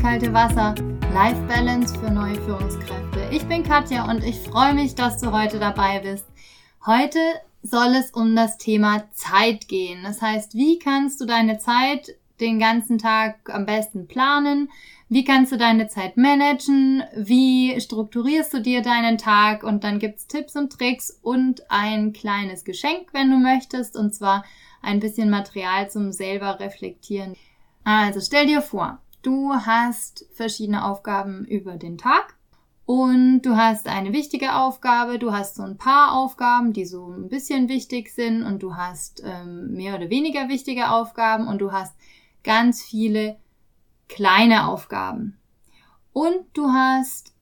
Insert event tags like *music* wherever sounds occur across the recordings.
kalte Wasser. Life Balance für neue Führungskräfte. Ich bin Katja und ich freue mich, dass du heute dabei bist. Heute soll es um das Thema Zeit gehen. Das heißt, wie kannst du deine Zeit den ganzen Tag am besten planen? Wie kannst du deine Zeit managen? Wie strukturierst du dir deinen Tag? Und dann gibt's Tipps und Tricks und ein kleines Geschenk, wenn du möchtest, und zwar ein bisschen Material zum selber reflektieren. Also stell dir vor, du hast verschiedene Aufgaben über den Tag und du hast eine wichtige Aufgabe, du hast so ein paar Aufgaben, die so ein bisschen wichtig sind und du hast ähm, mehr oder weniger wichtige Aufgaben und du hast ganz viele kleine Aufgaben. Und du hast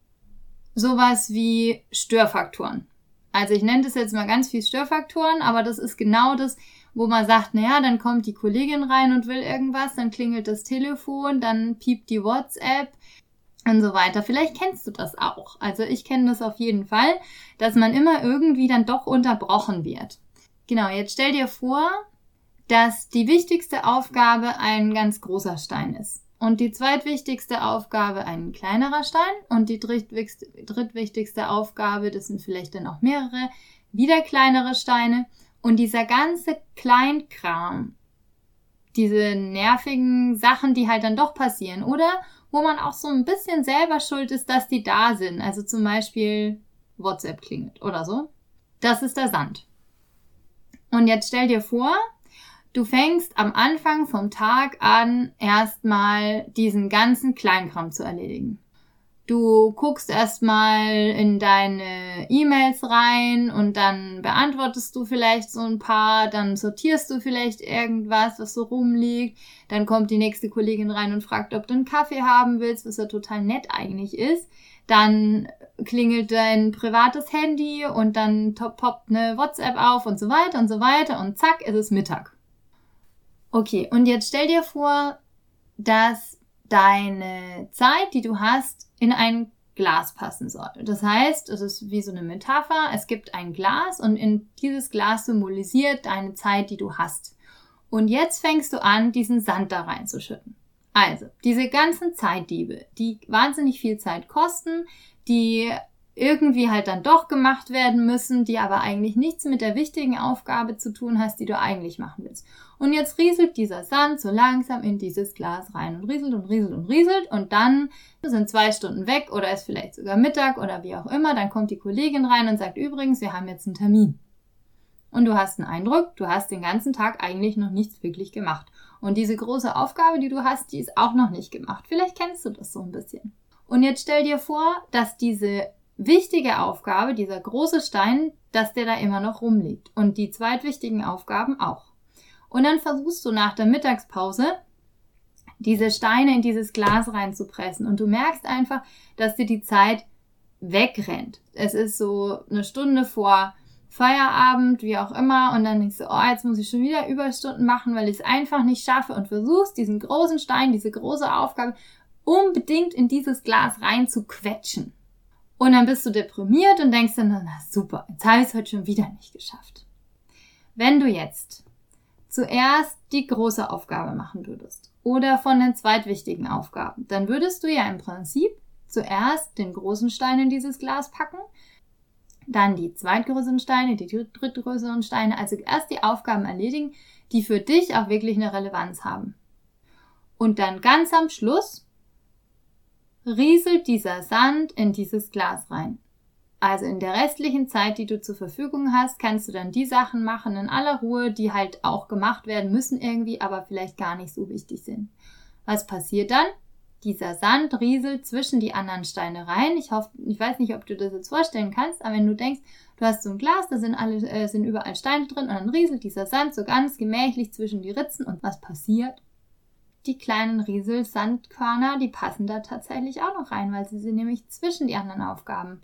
sowas wie Störfaktoren. Also ich nenne das jetzt mal ganz viel Störfaktoren, aber das ist genau das, wo man sagt, naja, dann kommt die Kollegin rein und will irgendwas, dann klingelt das Telefon, dann piept die WhatsApp und so weiter. Vielleicht kennst du das auch. Also ich kenne das auf jeden Fall, dass man immer irgendwie dann doch unterbrochen wird. Genau, jetzt stell dir vor, dass die wichtigste Aufgabe ein ganz großer Stein ist. Und die zweitwichtigste Aufgabe ein kleinerer Stein und die drittwichtigste Aufgabe, das sind vielleicht dann auch mehrere, wieder kleinere Steine. Und dieser ganze Kleinkram, diese nervigen Sachen, die halt dann doch passieren, oder wo man auch so ein bisschen selber schuld ist, dass die da sind. Also zum Beispiel WhatsApp klingelt oder so. Das ist der Sand. Und jetzt stell dir vor, du fängst am Anfang vom Tag an erstmal diesen ganzen Kleinkram zu erledigen. Du guckst erstmal in deine E-Mails rein und dann beantwortest du vielleicht so ein paar, dann sortierst du vielleicht irgendwas, was so rumliegt. Dann kommt die nächste Kollegin rein und fragt, ob du einen Kaffee haben willst, was ja total nett eigentlich ist. Dann klingelt dein privates Handy und dann poppt eine WhatsApp auf und so weiter und so weiter und zack, ist es Mittag. Okay, und jetzt stell dir vor, dass deine Zeit, die du hast, in ein Glas passen soll. Das heißt, es ist wie so eine Metapher, es gibt ein Glas und in dieses Glas symbolisiert deine Zeit, die du hast. Und jetzt fängst du an, diesen Sand da reinzuschütten. Also, diese ganzen Zeitdiebe, die wahnsinnig viel Zeit kosten, die irgendwie halt dann doch gemacht werden müssen, die aber eigentlich nichts mit der wichtigen Aufgabe zu tun hast, die du eigentlich machen willst. Und jetzt rieselt dieser Sand so langsam in dieses Glas rein und rieselt und rieselt und rieselt und dann sind zwei Stunden weg oder ist vielleicht sogar Mittag oder wie auch immer, dann kommt die Kollegin rein und sagt übrigens, wir haben jetzt einen Termin. Und du hast einen Eindruck, du hast den ganzen Tag eigentlich noch nichts wirklich gemacht. Und diese große Aufgabe, die du hast, die ist auch noch nicht gemacht. Vielleicht kennst du das so ein bisschen. Und jetzt stell dir vor, dass diese wichtige Aufgabe, dieser große Stein, dass der da immer noch rumliegt. Und die zweitwichtigen Aufgaben auch. Und dann versuchst du nach der Mittagspause diese Steine in dieses Glas reinzupressen. Und du merkst einfach, dass dir die Zeit wegrennt. Es ist so eine Stunde vor Feierabend, wie auch immer, und dann denkst du, oh, jetzt muss ich schon wieder Überstunden machen, weil ich es einfach nicht schaffe und versuchst, diesen großen Stein, diese große Aufgabe unbedingt in dieses Glas rein zu quetschen. Und dann bist du deprimiert und denkst dann, na super, jetzt habe ich es heute schon wieder nicht geschafft. Wenn du jetzt zuerst die große Aufgabe machen würdest oder von den zweitwichtigen Aufgaben, dann würdest du ja im Prinzip zuerst den großen Stein in dieses Glas packen, dann die zweitgrößeren Steine, die drittgrößeren Steine, also erst die Aufgaben erledigen, die für dich auch wirklich eine Relevanz haben. Und dann ganz am Schluss rieselt dieser Sand in dieses Glas rein. Also in der restlichen Zeit, die du zur Verfügung hast, kannst du dann die Sachen machen in aller Ruhe, die halt auch gemacht werden müssen irgendwie, aber vielleicht gar nicht so wichtig sind. Was passiert dann? Dieser Sand rieselt zwischen die anderen Steine rein. Ich hoffe, ich weiß nicht, ob du das jetzt vorstellen kannst, aber wenn du denkst, du hast so ein Glas, da sind alle, äh, sind überall Steine drin und dann rieselt dieser Sand so ganz gemächlich zwischen die Ritzen und was passiert? Die kleinen Rieselsandkörner, die passen da tatsächlich auch noch rein, weil sie sie nämlich zwischen die anderen Aufgaben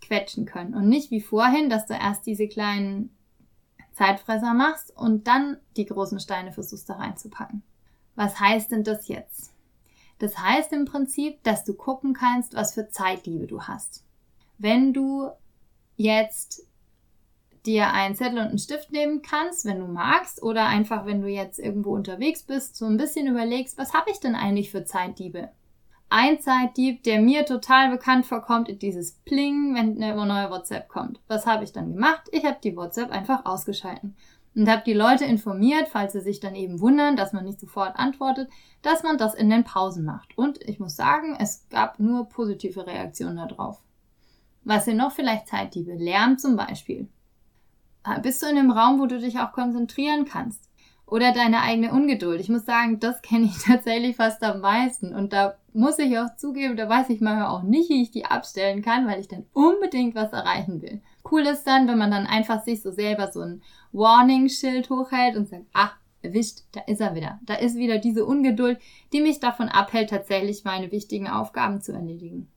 quetschen können. Und nicht wie vorhin, dass du erst diese kleinen Zeitfresser machst und dann die großen Steine versuchst da reinzupacken. Was heißt denn das jetzt? Das heißt im Prinzip, dass du gucken kannst, was für Zeitliebe du hast. Wenn du jetzt dir einen Zettel und einen Stift nehmen kannst, wenn du magst, oder einfach, wenn du jetzt irgendwo unterwegs bist, so ein bisschen überlegst, was habe ich denn eigentlich für Zeitdiebe? ein Zeitdieb, der mir total bekannt vorkommt, dieses Pling, wenn eine neue WhatsApp kommt. Was habe ich dann gemacht? Ich habe die WhatsApp einfach ausgeschalten und habe die Leute informiert, falls sie sich dann eben wundern, dass man nicht sofort antwortet, dass man das in den Pausen macht. Und ich muss sagen, es gab nur positive Reaktionen darauf. Was sind noch vielleicht Zeitdiebe? Lärm zum Beispiel. Ah, bist du in einem Raum, wo du dich auch konzentrieren kannst? Oder deine eigene Ungeduld. Ich muss sagen, das *laughs* kenne ich tatsächlich fast am meisten. Und da muss ich auch zugeben, da weiß ich manchmal auch nicht, wie ich die abstellen kann, weil ich dann unbedingt was erreichen will. Cool ist dann, wenn man dann einfach sich so selber so ein Warning-Schild hochhält und sagt, ach, erwischt, da ist er wieder. Da ist wieder diese Ungeduld, die mich davon abhält, tatsächlich meine wichtigen Aufgaben zu erledigen.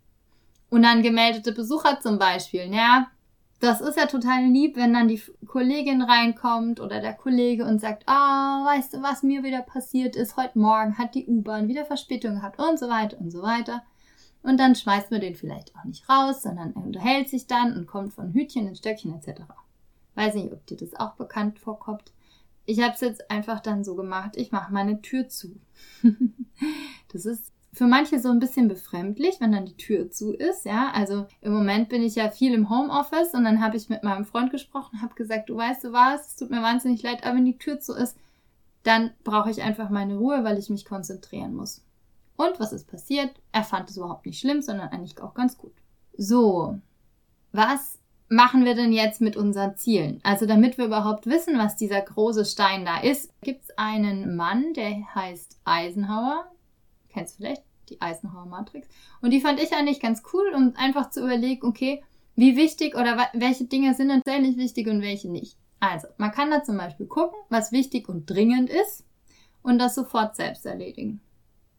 Unangemeldete Besucher zum Beispiel, ja, das ist ja total lieb, wenn dann die Kollegin reinkommt oder der Kollege und sagt, ah, oh, weißt du, was mir wieder passiert ist? Heute Morgen hat die U-Bahn wieder Verspätung gehabt und so weiter und so weiter. Und dann schmeißt man den vielleicht auch nicht raus, sondern er unterhält sich dann und kommt von Hütchen in Stöckchen etc. Weiß nicht, ob dir das auch bekannt vorkommt. Ich habe es jetzt einfach dann so gemacht, ich mache meine Tür zu. *laughs* das ist für manche so ein bisschen befremdlich, wenn dann die Tür zu ist, ja. Also im Moment bin ich ja viel im Homeoffice und dann habe ich mit meinem Freund gesprochen, habe gesagt, du weißt du was, es tut mir wahnsinnig leid, aber wenn die Tür zu ist, dann brauche ich einfach meine Ruhe, weil ich mich konzentrieren muss. Und was ist passiert? Er fand es überhaupt nicht schlimm, sondern eigentlich auch ganz gut. So, was machen wir denn jetzt mit unseren Zielen? Also damit wir überhaupt wissen, was dieser große Stein da ist, gibt es einen Mann, der heißt Eisenhower kennst vielleicht, die Eisenhower Matrix. Und die fand ich eigentlich ganz cool, um einfach zu überlegen, okay, wie wichtig oder welche Dinge sind tatsächlich wichtig und welche nicht. Also, man kann da zum Beispiel gucken, was wichtig und dringend ist und das sofort selbst erledigen.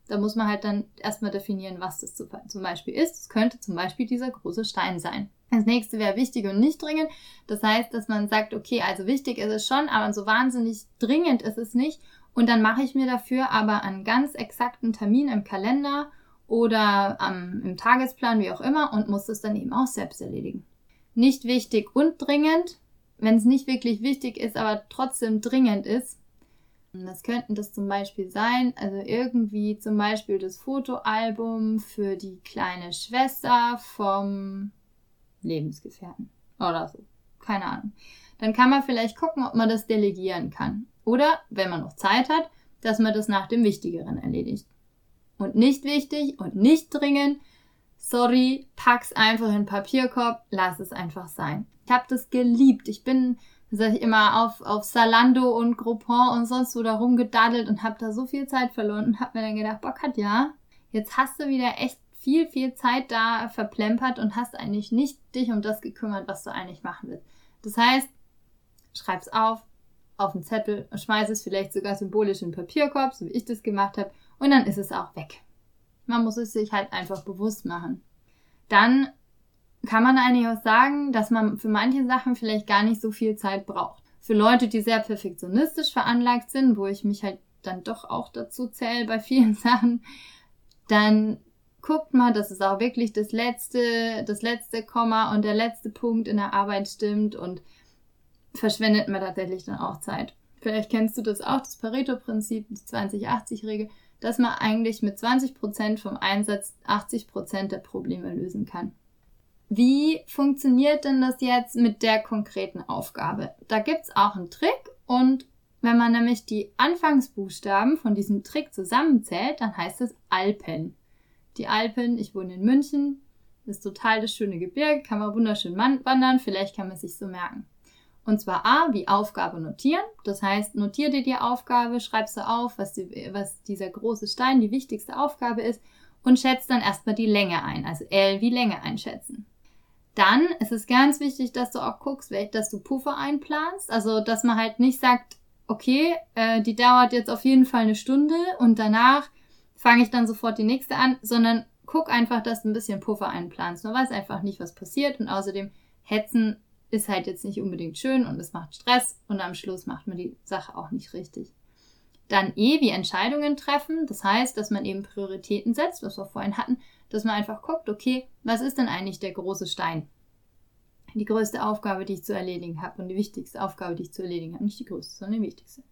Da muss man halt dann erstmal definieren, was das zum Beispiel ist. Es könnte zum Beispiel dieser große Stein sein. Das nächste wäre wichtig und nicht dringend. Das heißt, dass man sagt, okay, also wichtig ist es schon, aber so wahnsinnig dringend ist es nicht. Und dann mache ich mir dafür aber einen ganz exakten Termin im Kalender oder ähm, im Tagesplan, wie auch immer, und muss es dann eben auch selbst erledigen. Nicht wichtig und dringend, wenn es nicht wirklich wichtig ist, aber trotzdem dringend ist. Das könnten das zum Beispiel sein, also irgendwie zum Beispiel das Fotoalbum für die kleine Schwester vom Lebensgefährten oder so. Keine Ahnung. Dann kann man vielleicht gucken, ob man das delegieren kann. Oder, wenn man noch Zeit hat, dass man das nach dem Wichtigeren erledigt. Und nicht wichtig und nicht dringend, sorry, pack's einfach in den Papierkorb, lass es einfach sein. Ich habe das geliebt. Ich bin, sag ich immer, auf, auf Salando und Groupon und sonst wo da rumgedaddelt und habe da so viel Zeit verloren und habe mir dann gedacht, boah Katja, jetzt hast du wieder echt viel, viel Zeit da verplempert und hast eigentlich nicht dich um das gekümmert, was du eigentlich machen willst. Das heißt, schreib's auf, auf den Zettel und schmeiße es vielleicht sogar symbolisch in den Papierkorb, so wie ich das gemacht habe, und dann ist es auch weg. Man muss es sich halt einfach bewusst machen. Dann kann man eigentlich auch sagen, dass man für manche Sachen vielleicht gar nicht so viel Zeit braucht. Für Leute, die sehr perfektionistisch veranlagt sind, wo ich mich halt dann doch auch dazu zähle bei vielen *laughs* Sachen, dann guckt mal, dass es auch wirklich das letzte, das letzte Komma und der letzte Punkt in der Arbeit stimmt und verschwendet man tatsächlich dann auch Zeit. Vielleicht kennst du das auch, das Pareto-Prinzip, die 20-80-Regel, dass man eigentlich mit 20% vom Einsatz 80% der Probleme lösen kann. Wie funktioniert denn das jetzt mit der konkreten Aufgabe? Da gibt's auch einen Trick und wenn man nämlich die Anfangsbuchstaben von diesem Trick zusammenzählt, dann heißt es Alpen. Die Alpen, ich wohne in München, ist total das schöne Gebirge, kann man wunderschön wandern, vielleicht kann man sich so merken. Und zwar A, wie Aufgabe notieren. Das heißt, notier dir die Aufgabe, schreib sie auf, was, die, was dieser große Stein die wichtigste Aufgabe ist und schätzt dann erstmal die Länge ein. Also L wie Länge einschätzen. Dann ist es ganz wichtig, dass du auch guckst, dass du Puffer einplanst. Also, dass man halt nicht sagt, okay, äh, die dauert jetzt auf jeden Fall eine Stunde und danach fange ich dann sofort die nächste an, sondern guck einfach, dass du ein bisschen Puffer einplanst. Man weiß einfach nicht, was passiert und außerdem hetzen ist halt jetzt nicht unbedingt schön und es macht Stress und am Schluss macht man die Sache auch nicht richtig. Dann E wie Entscheidungen treffen, das heißt, dass man eben Prioritäten setzt, was wir vorhin hatten, dass man einfach guckt, okay, was ist denn eigentlich der große Stein? Die größte Aufgabe, die ich zu erledigen habe und die wichtigste Aufgabe, die ich zu erledigen habe, nicht die größte, sondern die wichtigste.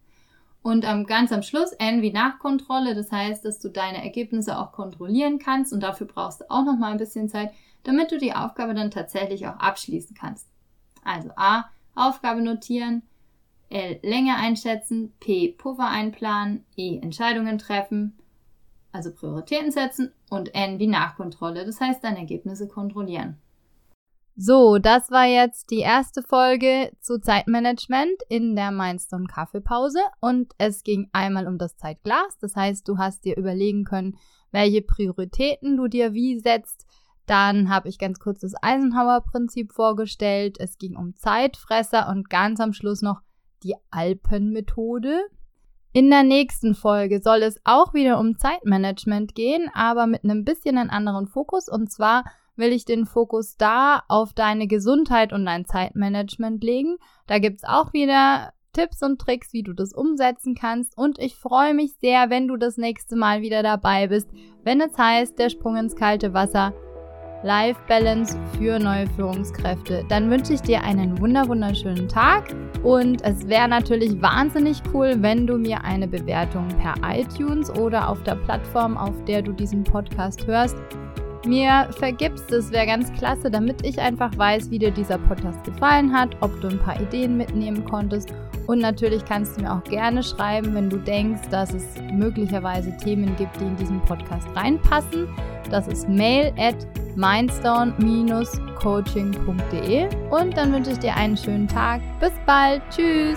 Und ähm, ganz am Schluss N wie Nachkontrolle, das heißt, dass du deine Ergebnisse auch kontrollieren kannst und dafür brauchst du auch noch mal ein bisschen Zeit, damit du die Aufgabe dann tatsächlich auch abschließen kannst. Also A, Aufgabe notieren, L, Länge einschätzen, P, Puffer einplanen, E, Entscheidungen treffen, also Prioritäten setzen und N wie Nachkontrolle, das heißt deine Ergebnisse kontrollieren. So, das war jetzt die erste Folge zu Zeitmanagement in der Mindstone Kaffeepause und es ging einmal um das Zeitglas. Das heißt, du hast dir überlegen können, welche Prioritäten du dir wie setzt. Dann habe ich ganz kurz das Eisenhower-Prinzip vorgestellt. Es ging um Zeitfresser und ganz am Schluss noch die Alpenmethode. In der nächsten Folge soll es auch wieder um Zeitmanagement gehen, aber mit einem bisschen einen anderen Fokus und zwar will ich den Fokus da auf deine Gesundheit und dein Zeitmanagement legen. Da gibt's auch wieder Tipps und Tricks, wie du das umsetzen kannst. Und ich freue mich sehr, wenn du das nächste Mal wieder dabei bist, wenn es heißt, der Sprung ins kalte Wasser. Life Balance für neue Führungskräfte. Dann wünsche ich dir einen wunder wunderschönen Tag und es wäre natürlich wahnsinnig cool, wenn du mir eine Bewertung per iTunes oder auf der Plattform, auf der du diesen Podcast hörst, mir vergibst. Das wäre ganz klasse, damit ich einfach weiß, wie dir dieser Podcast gefallen hat, ob du ein paar Ideen mitnehmen konntest. Und natürlich kannst du mir auch gerne schreiben, wenn du denkst, dass es möglicherweise Themen gibt, die in diesen Podcast reinpassen. Das ist mail at mindstone-coaching.de. Und dann wünsche ich dir einen schönen Tag. Bis bald. Tschüss.